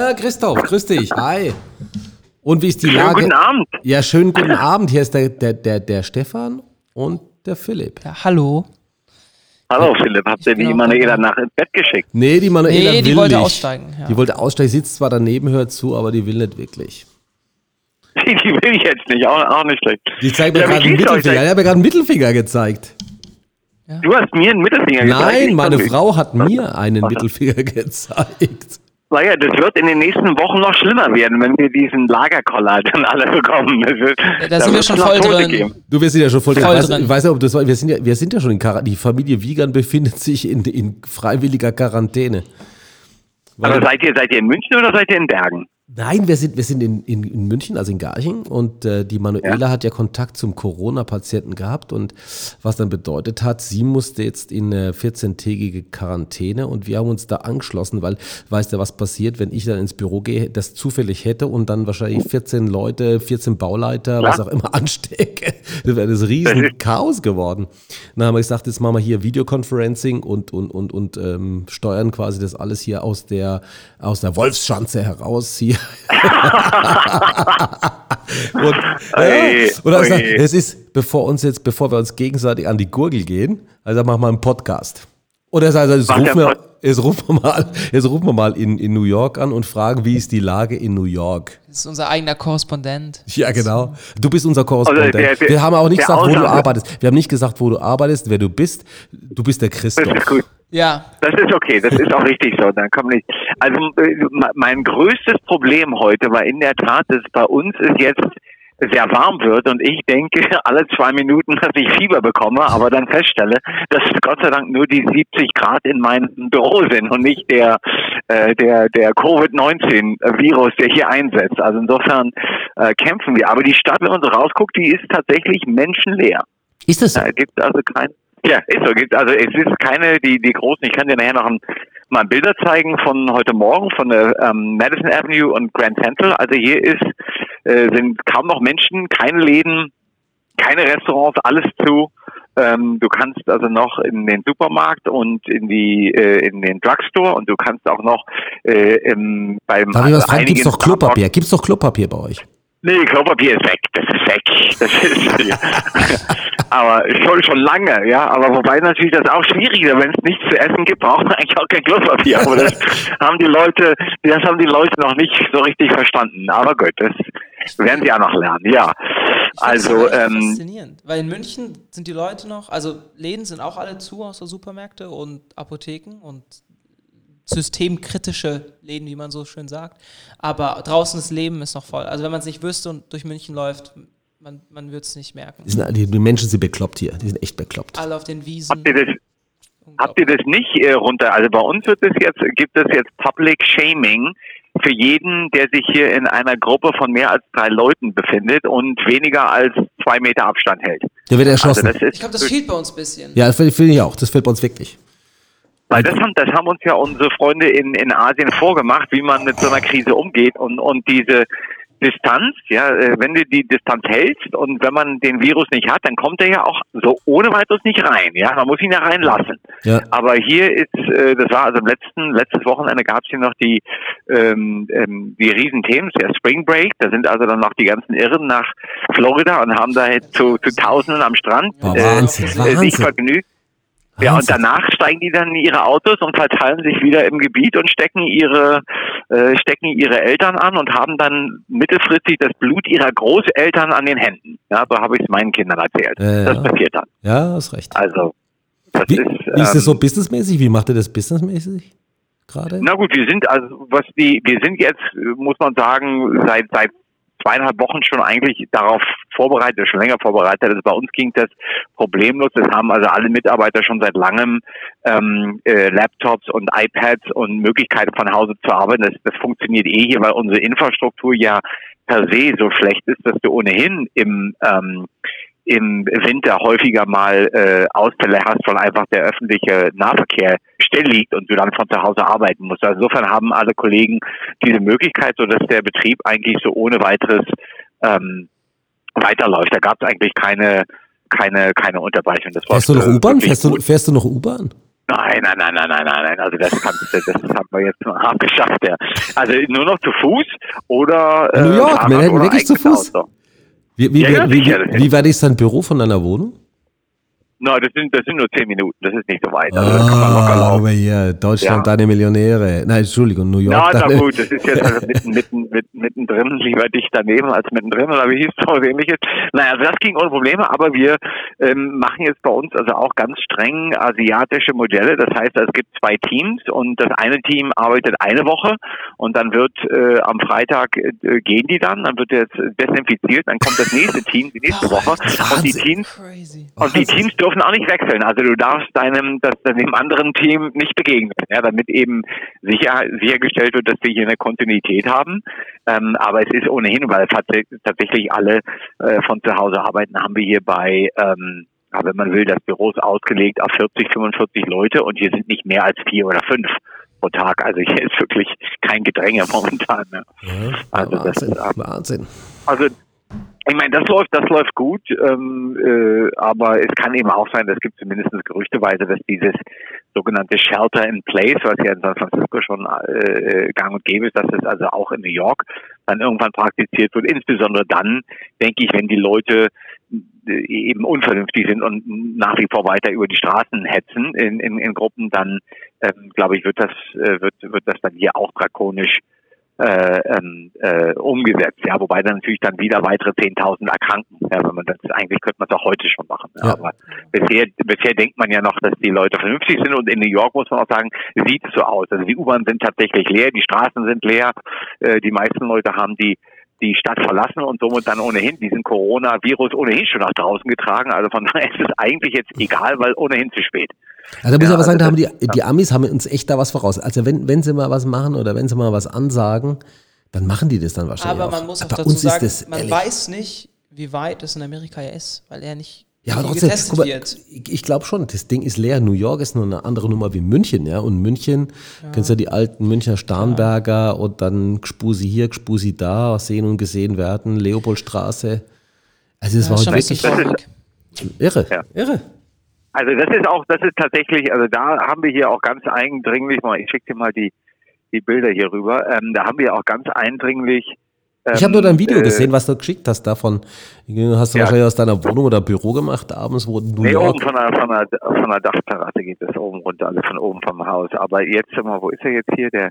Ja, Christoph, grüß dich. Hi. Und wie ist die Schönen Lage? guten Abend. Ja, schönen guten Abend. Hier ist der, der, der, der Stefan und der Philipp. Ja, hallo. Hallo Philipp, habt ihr die auch Manuela nach ins Bett geschickt? Nee, die Manuela Nee, die will wollte nicht. aussteigen, ja. Die wollte aussteigen, sitzt zwar daneben, hört zu, aber die will nicht wirklich. Die will ich jetzt nicht, auch, auch nicht schlecht. Die zeigt mir Ja, gerade einen Mittelfinger. Ich habe mir gerade einen Mittelfinger gezeigt. Du hast mir einen Mittelfinger gezeigt. Nein, meine Frau hat mir einen Mittelfinger gezeigt. Naja, das wird in den nächsten Wochen noch schlimmer werden, wenn wir diesen Lagerkoller dann alle bekommen. Das wird, Ja, da sind wir schon voll drin. geben. Du, wir sind ja schon voll, Voll ich weiß, drin. Ich weiß nicht, ob das war. Wir sind ja, wir sind ja schon in Quarantäne. Die Familie Wiegand befindet sich in, in freiwilliger Quarantäne. Weil- Also seid ihr, seid ihr in München oder seid ihr in Bergen? Nein, wir sind, wir sind in, in, in München, also in Garching. Und äh, die Manuela hat ja Kontakt zum Corona-Patienten gehabt. Und was dann bedeutet hat, sie musste jetzt in eine 14-tägige Quarantäne. Und wir haben uns da angeschlossen, weil, weißt du, was passiert, wenn ich dann ins Büro gehe, das zufällig hätte und dann wahrscheinlich 14 Leute, 14 Bauleiter, was auch immer anstecke. Das wäre das riesen Chaos geworden. Dann haben wir gesagt, jetzt machen wir hier Videoconferencing und, und, und, und ähm, steuern quasi das alles hier aus der, aus der Wolfsschanze heraus hier. und, ja, und dann gesagt, es ist, bevor uns jetzt, bevor wir uns gegenseitig an die Gurgel gehen, also machen wir einen Podcast. Oder also, jetzt, rufen wir, jetzt rufen wir mal, jetzt rufen wir mal in, in New York an und fragen, wie ist die Lage in New York? Das ist unser eigener Korrespondent. Ja, genau. Du bist unser Korrespondent. Also der- der- wir haben auch nicht gesagt, wo du arbeitest. Wir haben nicht gesagt, wo du arbeitest, wer du bist. Du bist der Das Christoph. ist gut. Ja, Das ist okay, das ist auch richtig so. Dann kommt nicht. Also äh, me- mein größtes Problem heute war in der Tat, dass bei uns es jetzt sehr warm wird und ich denke alle zwei Minuten, dass ich Fieber bekomme, aber dann feststelle, dass Gott sei Dank nur die 70 Grad in meinem Büro sind und nicht der äh, der der Covid-19-Virus, der hier einsetzt. Also insofern äh, kämpfen wir. Aber die Stadt, wenn man so rausguckt, die ist tatsächlich menschenleer. Ist das so? Es gibt also kein, ja, ist so, gibt, also es ist keine, die, die großen, ich kann dir nachher noch ein, mal Bilder zeigen von heute Morgen von der ähm, Madison Avenue und Grand Central. Also hier ist, äh, sind kaum noch Menschen, keine Läden, keine Restaurants, alles zu. Ähm, du kannst also noch in den Supermarkt und in die äh, in den Drugstore und du kannst auch noch äh, im, beim Darf ich was fragen? einigen Gibt's doch Klopapier? Gibt's doch Klopapier bei euch? Nee, Klopapier ist weg. Das ist weg. Das ist, aber schon, schon lange, ja. Aber wobei natürlich das auch schwieriger, wenn es nichts zu essen gibt, braucht man eigentlich auch kein Klopapier. Aber das haben die Leute, das haben die Leute noch nicht so richtig verstanden. Aber gut, das werden sie auch noch lernen, ja. ich Also, ähm, faszinierend. Weil in München sind die Leute noch, also Läden sind auch alle zu, außer Supermärkte und Apotheken und systemkritische Läden, wie man so schön sagt. Aber draußen das Leben ist noch voll. Also wenn man es nicht wüsste und durch München läuft, man, man würde es nicht merken. Die, sind, die, die Menschen sind bekloppt hier. Die sind echt bekloppt. Alle auf den Wiesen. habt ihr das, Habt ihr das nicht äh, runter? Also bei uns wird es jetzt, gibt es jetzt Public Shaming für jeden, der sich hier in einer Gruppe von mehr als drei Leuten befindet und weniger als zwei Meter Abstand hält. Der wird Also erschossen. das ist, ich glaube, das fehlt bei uns ein bisschen. ja, das finde find ich auch. Das fehlt bei uns wirklich. weil das haben, das haben uns ja unsere Freunde in, in Asien vorgemacht, wie man mit so einer Krise umgeht und, und diese Distanz, ja, äh, wenn du die Distanz hältst und wenn man den Virus nicht hat, dann kommt er ja auch so ohne weiteres nicht rein, ja, man muss ihn ja reinlassen. Ja. Aber hier ist, äh, das war also im letzten, letztes Wochenende gab es hier noch die, ähm, ähm, die Riesenthemen, der Spring Break. Da sind also dann noch die ganzen Irren nach Florida und haben da jetzt zu, zu Tausenden am Strand Boah, äh, Wahnsinn, äh, sich Wahnsinn. vergnügt. Ja, und danach steigen die dann in ihre Autos und verteilen sich wieder im Gebiet und stecken ihre, äh, stecken ihre Eltern an und haben dann mittelfristig das Blut ihrer Großeltern an den Händen. Ja, so habe ich es meinen Kindern erzählt. Ja, Das ja. passiert dann. Ja, hast recht. Also, das Wie, ist, wie ist das ähm, so businessmäßig? Wie macht ihr das businessmäßig gerade? Na gut, wir sind also was die wir sind jetzt muss man sagen seit seit zweieinhalb Wochen schon eigentlich darauf vorbereitet, schon länger vorbereitet. Also bei uns ging das problemlos. Das haben also alle Mitarbeiter schon seit langem ähm, äh, Laptops und iPads und Möglichkeiten von Hause zu arbeiten. Das, das funktioniert eh hier, weil unsere Infrastruktur ja per se so schlecht ist, dass du ohnehin im ähm, im Winter häufiger mal äh, Ausfälle hast, weil einfach der öffentliche Nahverkehr still liegt und du dann von zu Hause arbeiten musst. Also insofern haben alle Kollegen diese Möglichkeit, sodass der Betrieb eigentlich so ohne weiteres ähm, weiterläuft. Da gab es eigentlich keine keine keine Unterbrechung. Das Fährst du noch U-Bahn? Fährst du, fährst du noch U-Bahn? Nein, nein, nein, nein, nein, nein, nein. Also das, kannst, das haben wir jetzt abgeschafft, ja. Also nur noch zu Fuß oder äh, New York, wir hätten wirklich zu Fuß. Wie, wie, ja, wie, wie, wie weit ist dein Büro von deiner Wohnung? Nein, das sind, das sind nur zehn Minuten, das ist nicht so weit. Also, das kann man locker ah, laufen. Aber hier, Deutschland, ja. deine Millionäre. Nein, Entschuldigung, New York. Ja, na gut, das ist jetzt also mitten, mitten, mitten, mittendrin, lieber dicht daneben als mittendrin, oder wie hieß es auch ähnliches. Naja, also das ging ohne Probleme, aber wir ähm, machen jetzt bei uns also auch ganz streng asiatische Modelle. Das heißt, es gibt zwei Teams und das eine Team arbeitet eine Woche und dann wird äh, am Freitag äh, gehen die dann, dann wird jetzt desinfiziert, dann kommt das nächste Team die nächste Woche und die Teams und die Teams dürfen dürfen auch nicht wechseln. Also du darfst deinem, das, dem anderen Team nicht begegnen, ja, damit eben sicher, sichergestellt wird, dass wir hier eine Kontinuität haben. Ähm, aber es ist ohnehin, weil tatsächlich alle äh, von zu Hause arbeiten, haben wir hier bei ähm, wenn man will, das Büro ist ausgelegt auf 40, 45 Leute und hier sind nicht mehr als vier oder fünf pro Tag. Also hier ist wirklich kein Gedränge momentan. Ne? Ja, also Wahnsinn, das ist, Wahnsinn. Also ich meine, das läuft, das läuft gut, ähm, äh, aber es kann eben auch sein, das gibt zumindest gerüchteweise, dass dieses sogenannte Shelter in Place, was ja in San Francisco schon äh, gang und gäbe ist, dass es also auch in New York dann irgendwann praktiziert wird. Insbesondere dann, denke ich, wenn die Leute äh, eben unvernünftig sind und nach wie vor weiter über die Straßen hetzen in, in, in Gruppen, dann ähm, glaube ich, wird das, äh, wird, wird das dann hier auch drakonisch äh, ähm, äh, umgesetzt. Ja, wobei dann natürlich dann wieder weitere 10.000 erkranken. Ja, wenn man das eigentlich könnte man es auch heute schon machen. Ja. Aber bisher, bisher denkt man ja noch, dass die Leute vernünftig sind und in New York muss man auch sagen, sieht es so aus. Also die U-Bahn sind tatsächlich leer, die Straßen sind leer, äh, die meisten Leute haben die die Stadt verlassen und somit dann ohnehin diesen Coronavirus ohnehin schon nach draußen getragen. Also von daher ist es eigentlich jetzt egal, weil ohnehin zu spät. Also da muss ja, ich aber sagen, also da haben die, die Amis haben uns echt da was voraus. Also wenn, wenn sie mal was machen oder wenn sie mal was ansagen, dann machen die das dann wahrscheinlich. Aber man auch. muss auch Bei dazu sagen, man ehrlich. weiß nicht, wie weit es in Amerika ja ist, weil er nicht ja, aber trotzdem, guck mal, ich, ich glaube schon, das Ding ist leer. New York ist nur eine andere Nummer wie München, ja. Und München, ja. kennst du die alten Münchner Starnberger ja. und dann Gspusi hier, Gspusi da, sehen und gesehen werden, Leopoldstraße. Also es ja, war heute wirklich irre, irre. Also das ist auch, das ist tatsächlich, also da haben wir hier auch ganz eindringlich, mal, ich schicke dir mal die, die Bilder hier rüber, ähm, da haben wir auch ganz eindringlich ähm, ich habe nur dein Video äh, gesehen, was du geschickt hast davon. Hast du ja. wahrscheinlich aus deiner Wohnung oder Büro gemacht abends, wo New nee, York? oben von der, von, der, von der Dachterrasse geht es oben runter, also von oben vom Haus. Aber jetzt, mal, wo ist er jetzt hier? Der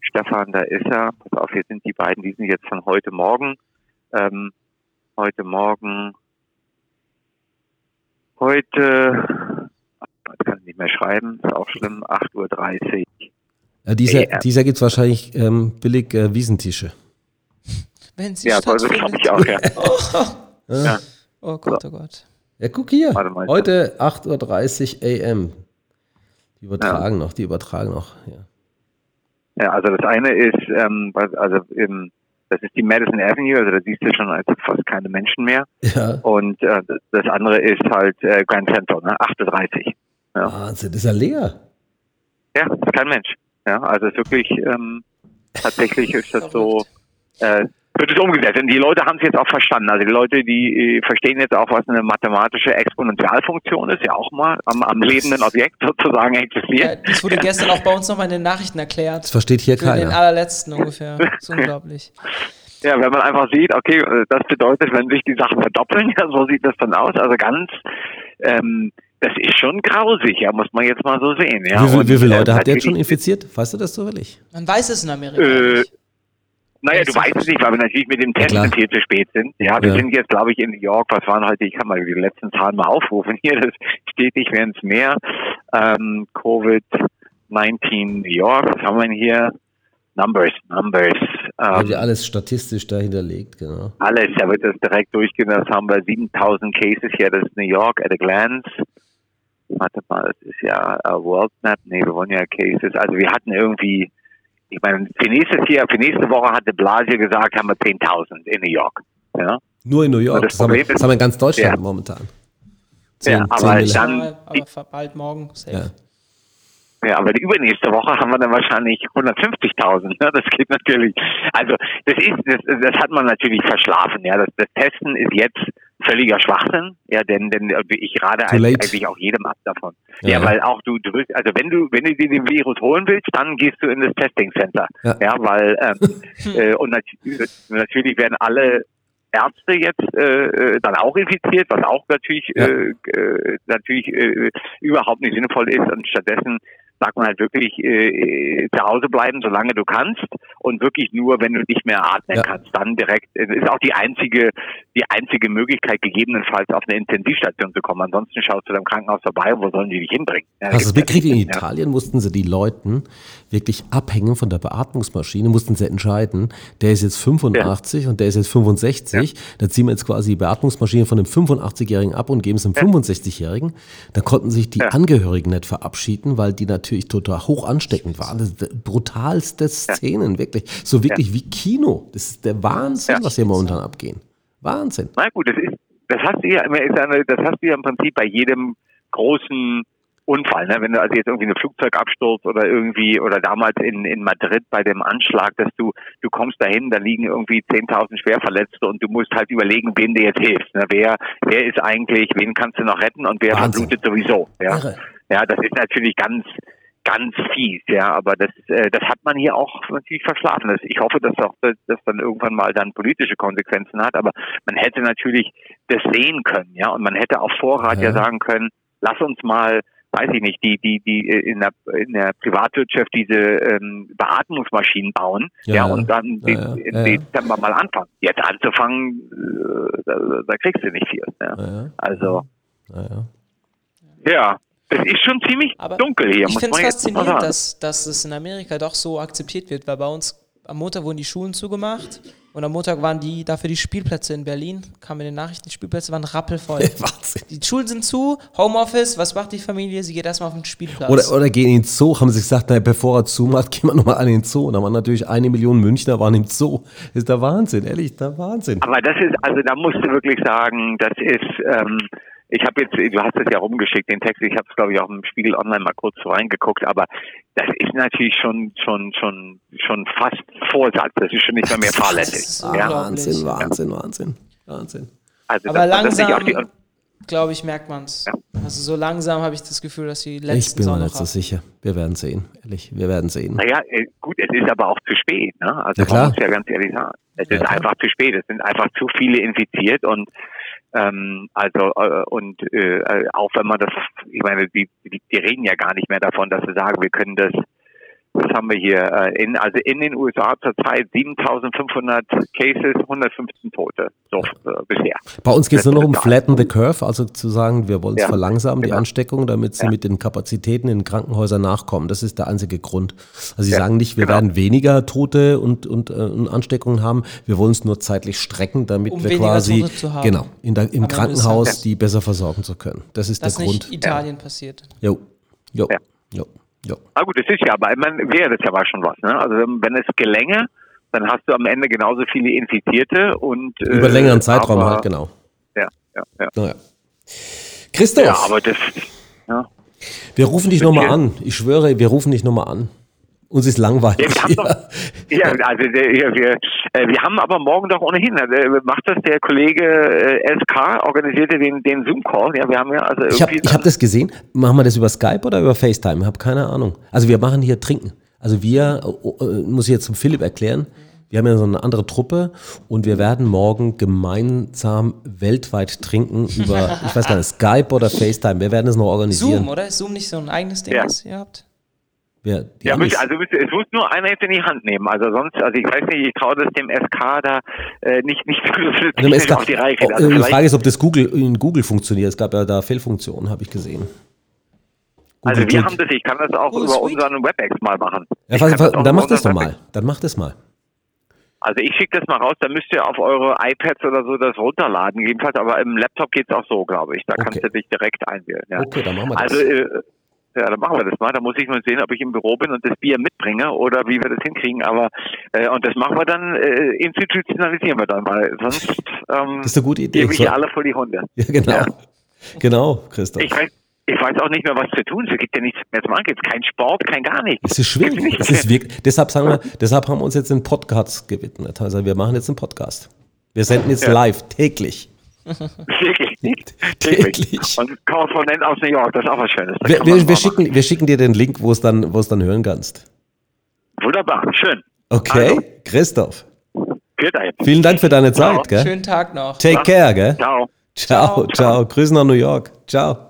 Stefan, da ist er. Pass auf, hier sind die beiden, die sind jetzt von heute Morgen. Ähm, heute Morgen Heute, ich kann nicht mehr schreiben, ist auch schlimm, 8.30 Uhr. Ja, dieser hey, dieser gibt es wahrscheinlich ähm, billig äh, Wiesentische. Wenn sie ja, das glaube ich auch, ja. oh. ja. oh Gott, oh Gott. Ja, guck hier. Heute 8.30 Uhr AM. Die übertragen ja. noch, die übertragen noch, ja. Ja, also das eine ist, ähm, also im das ist die Madison Avenue, also da siehst du schon als fast keine Menschen mehr. Ja. Und äh, das andere ist halt äh, Grand Central, ne? 38. Ja. Wahnsinn, ist ja leer. Ja, ist kein Mensch. Ja, also ist wirklich, ähm, tatsächlich ist das so, äh, wird es umgesetzt. Und die Leute haben es jetzt auch verstanden. Also die Leute, die äh, verstehen jetzt auch, was eine mathematische Exponentialfunktion ist, ja auch mal am, am lebenden Objekt sozusagen existiert. Ja, das wurde gestern auch bei uns nochmal in den Nachrichten erklärt. Das versteht hier keiner. Den allerletzten ungefähr. Das ist unglaublich. Ja, wenn man einfach sieht, okay, äh, das bedeutet, wenn sich die Sachen verdoppeln, ja, so sieht das dann aus. Also ganz, ähm, das ist schon grausig, ja, muss man jetzt mal so sehen. Ja. Wie, viel, wie viele Leute äh, habt ihr jetzt schon infiziert? Weißt du das zufällig? Man weiß es in Amerika äh, nicht. Naja, du weißt es nicht, weil wir natürlich mit dem Testen ja, viel zu spät sind. Ja, wir ja. sind jetzt, glaube ich, in New York. Was waren heute? Ich kann mal die letzten Zahlen mal aufrufen. Hier, das stetig werden es mehr. Ähm, Covid-19 New York. Was haben wir denn hier? Numbers, Numbers. Ähm, ja, alles statistisch da hinterlegt, genau. Alles, da wird das direkt durchgehen. Das haben wir 7000 Cases hier. Das ist New York at a glance. Warte mal, das ist ja a World Map. Nee, wir wollen ja Cases. Also wir hatten irgendwie ich meine, für nächstes Jahr, für nächste Woche hatte Blasio gesagt, haben wir 10.000 in New York. Ja? Nur in New York. Das, das, haben wir, das, haben wir, in ganz Deutschland ja. momentan. 10, ja, aber dann. Aber bald morgen. Safe. Ja. ja, aber die übernächste Woche haben wir dann wahrscheinlich 150.000. Ja, das geht natürlich. Also das ist, das, das hat man natürlich verschlafen. Ja, das, das Testen ist jetzt völliger Schwachsinn, ja, denn, denn äh, ich rate eigentlich auch jedem ab davon. Ja, ja, weil auch du, du willst, also wenn du, wenn du dir den Virus holen willst, dann gehst du in das Testing Center. Ja, ja weil ähm, äh, und nat natürlich werden alle Ärzte jetzt äh, äh, dann auch infiziert, was auch natürlich ja. äh, äh natürlich äh, überhaupt nicht sinnvoll ist und stattdessen sagt man halt wirklich äh, zu Hause bleiben, solange du kannst und wirklich nur, wenn du nicht mehr atmen ja. kannst, dann direkt. Es ist auch die einzige, die einzige Möglichkeit, gegebenenfalls auf eine Intensivstation zu kommen. Ansonsten schaust du im Krankenhaus vorbei, wo sollen die dich hinbringen? Ja, du das mitgekriegt? In Italien ja. mussten sie die Leuten wirklich abhängen von der Beatmungsmaschine, mussten sie entscheiden, der ist jetzt 85 ja. und der ist jetzt 65. Ja. Da ziehen wir jetzt quasi die Beatmungsmaschine von dem 85-Jährigen ab und geben es dem 65-Jährigen. Da konnten sich die Angehörigen nicht verabschieden, weil die natürlich natürlich total hoch ansteckend waren. Das brutalste Szenen, ja. wirklich. So wirklich ja. wie Kino. Das ist der Wahnsinn, ja. was hier momentan abgehen. Wahnsinn. Na gut, das ist, das hast du ja, das hast du ja im Prinzip bei jedem großen Unfall, ne? wenn du also jetzt irgendwie eine Flugzeugabsturz oder irgendwie oder damals in, in Madrid bei dem Anschlag, dass du du kommst dahin, da liegen irgendwie 10.000 Schwerverletzte und du musst halt überlegen, wem dir jetzt hilft. Ne? Wer wer ist eigentlich, wen kannst du noch retten und wer Wahnsinn. verblutet sowieso. Ja? ja, das ist natürlich ganz ganz fies, ja, aber das, äh, das hat man hier auch natürlich verschlafen. Das, ich hoffe, dass auch das, das dann irgendwann mal dann politische Konsequenzen hat, aber man hätte natürlich das sehen können, ja, und man hätte auf Vorrat ja, ja sagen können, lass uns mal weiß ich nicht, die, die, die äh, in der, in der Privatwirtschaft diese ähm, Beatmungsmaschinen bauen, ja, ja und dann ja, ja, im Dezember mal anfangen. Jetzt anzufangen, äh, da, da, kriegst du nicht viel. Ja. Also, ja. Es ist schon ziemlich Aber dunkel hier. Ich finde es faszinierend, dass, dass es in Amerika doch so akzeptiert wird, weil bei uns am Montag wurden die Schulen zugemacht und am Montag waren die dafür die Spielplätze in Berlin, kamen in den Nachrichten, die Spielplätze waren rappelvoll. Wahnsinn. Die Schulen sind zu, Homeoffice, was macht die Familie? Sie geht erstmal auf den Spielplatz. Oder, oder gehen in den Zoo, haben sie gesagt, na, bevor er zumacht, gehen wir nochmal an den Zoo. Und da waren natürlich eine Million Münchner waren im Zoo. Das ist der Wahnsinn, ehrlich, der Wahnsinn. Aber das ist, also da musst du wirklich sagen, das ist, ähm, ich habe jetzt, du hast es ja rumgeschickt, den Text, ich habe es glaube ich auch im Spiegel Online mal kurz reingeguckt, aber das ist natürlich schon schon schon schon fast Vorsatz, das ist schon nicht mehr mehr fahrlässig. Ja. Wahnsinn, Wahnsinn, Wahnsinn, Wahnsinn. Also aber das, langsam, glaube ich, merkt man es. Ja. Also so langsam habe ich das Gefühl, dass die letzten Ich bin mir nicht so sicher. Wir werden sehen, ehrlich, wir werden sehen. Naja, äh, gut, es ist aber auch zu spät, ne? Also ja, klar. man muss ja ganz ehrlich sagen. Es ja, ist klar. einfach zu spät, es sind einfach zu viele infiziert und ähm, also äh, und äh, auch wenn man das, ich meine, die, die, die reden ja gar nicht mehr davon, dass sie sagen, wir können das was haben wir hier? Äh, in, also in den USA zurzeit 7500 Cases, 115 Tote so äh, bisher. Bei uns geht es nur noch um Flatten the Curve, also zu sagen, wir wollen es ja, verlangsamen, genau. die Ansteckung, damit sie ja. mit den Kapazitäten in Krankenhäusern nachkommen. Das ist der einzige Grund. Also sie ja, sagen nicht, wir genau. werden weniger Tote und, und, äh, und Ansteckungen haben, wir wollen es nur zeitlich strecken, damit um wir quasi genau in der, im Aber Krankenhaus die besser versorgen zu können. Das ist das der Grund. Nicht Italien passiert. Jo, jo, jo. Ja. Ah gut, das ist ja, aber man wäre das ja mal schon was. Ne? Also wenn es gelänge, dann hast du am Ende genauso viele Infizierte und äh, über längeren Zeitraum aber, halt genau. Ja, ja, ja. Naja. Christoph. Ja, aber das. Ja. Wir rufen dich nochmal an. Ich schwöre, wir rufen dich nochmal an. Uns ist langweilig. Ja, doch, ja also ja, wir, äh, wir haben aber morgen doch ohnehin, äh, macht das der Kollege äh, SK, organisierte den, den Zoom-Call. Ja, wir haben ja also ich habe hab das gesehen. Machen wir das über Skype oder über FaceTime? Ich habe keine Ahnung. Also wir machen hier Trinken. Also wir, muss ich jetzt zum Philipp erklären, wir haben ja so eine andere Truppe und wir werden morgen gemeinsam weltweit trinken über, ich weiß gar nicht, Skype oder FaceTime. Wir werden es noch organisieren. Zoom, oder? Ist Zoom nicht so ein eigenes Ding, ja. das ihr habt? Ja, ja müsste, also müsste, es muss nur einer jetzt in die Hand nehmen. Also sonst, also ich weiß nicht, ich traue das dem SK da äh, nicht, nicht so SK, auf die Reihe. Oh, also die Frage ist, ob das Google in Google funktioniert. Es gab ja da Fehlfunktionen, habe ich gesehen. Google also wir haben das, ich kann das auch oh, über sweet. unseren WebEx mal machen. Ja, was, was, dann macht das doch mal. Dann macht das mal. Also ich schicke das mal raus, dann müsst ihr auf eure iPads oder so das runterladen, jedenfalls, aber im Laptop geht es auch so, glaube ich. Da okay. kannst du dich direkt einwählen. Ja. Okay, dann machen wir das. Also äh, ja, dann machen wir das mal. Da muss ich mal sehen, ob ich im Büro bin und das Bier mitbringe oder wie wir das hinkriegen. Aber äh, und das machen wir dann, äh, institutionalisieren wir dann, weil sonst ähm, das ist eine gute Idee. gebe ich so. alle vor die Hunde. Ja, genau. Ja. Genau, Christoph. Ich weiß, ich weiß auch nicht mehr, was zu tun ist. Es gibt ja nichts mehr zu machen. Es gibt kein Sport, kein gar nichts. Es ist schwierig. Es ist wirklich, deshalb sagen wir, deshalb haben wir uns jetzt den Podcast gewidmet. Also wir machen jetzt einen Podcast. Wir senden jetzt ja. live, täglich. Täglich. Täglich. Und Korrespondent aus New York, das ist auch was Schönes. Wir, wir, wir schicken, wir schicken dir den Link, wo es dann, wo es dann hören kannst. Wunderbar, schön. Okay, also. Christoph. Vielen Dank für deine Zeit. Gell? Schönen Tag noch. Take care. Gell? Ciao. Ciao, ciao. ciao. Grüßen nach New York. Ciao.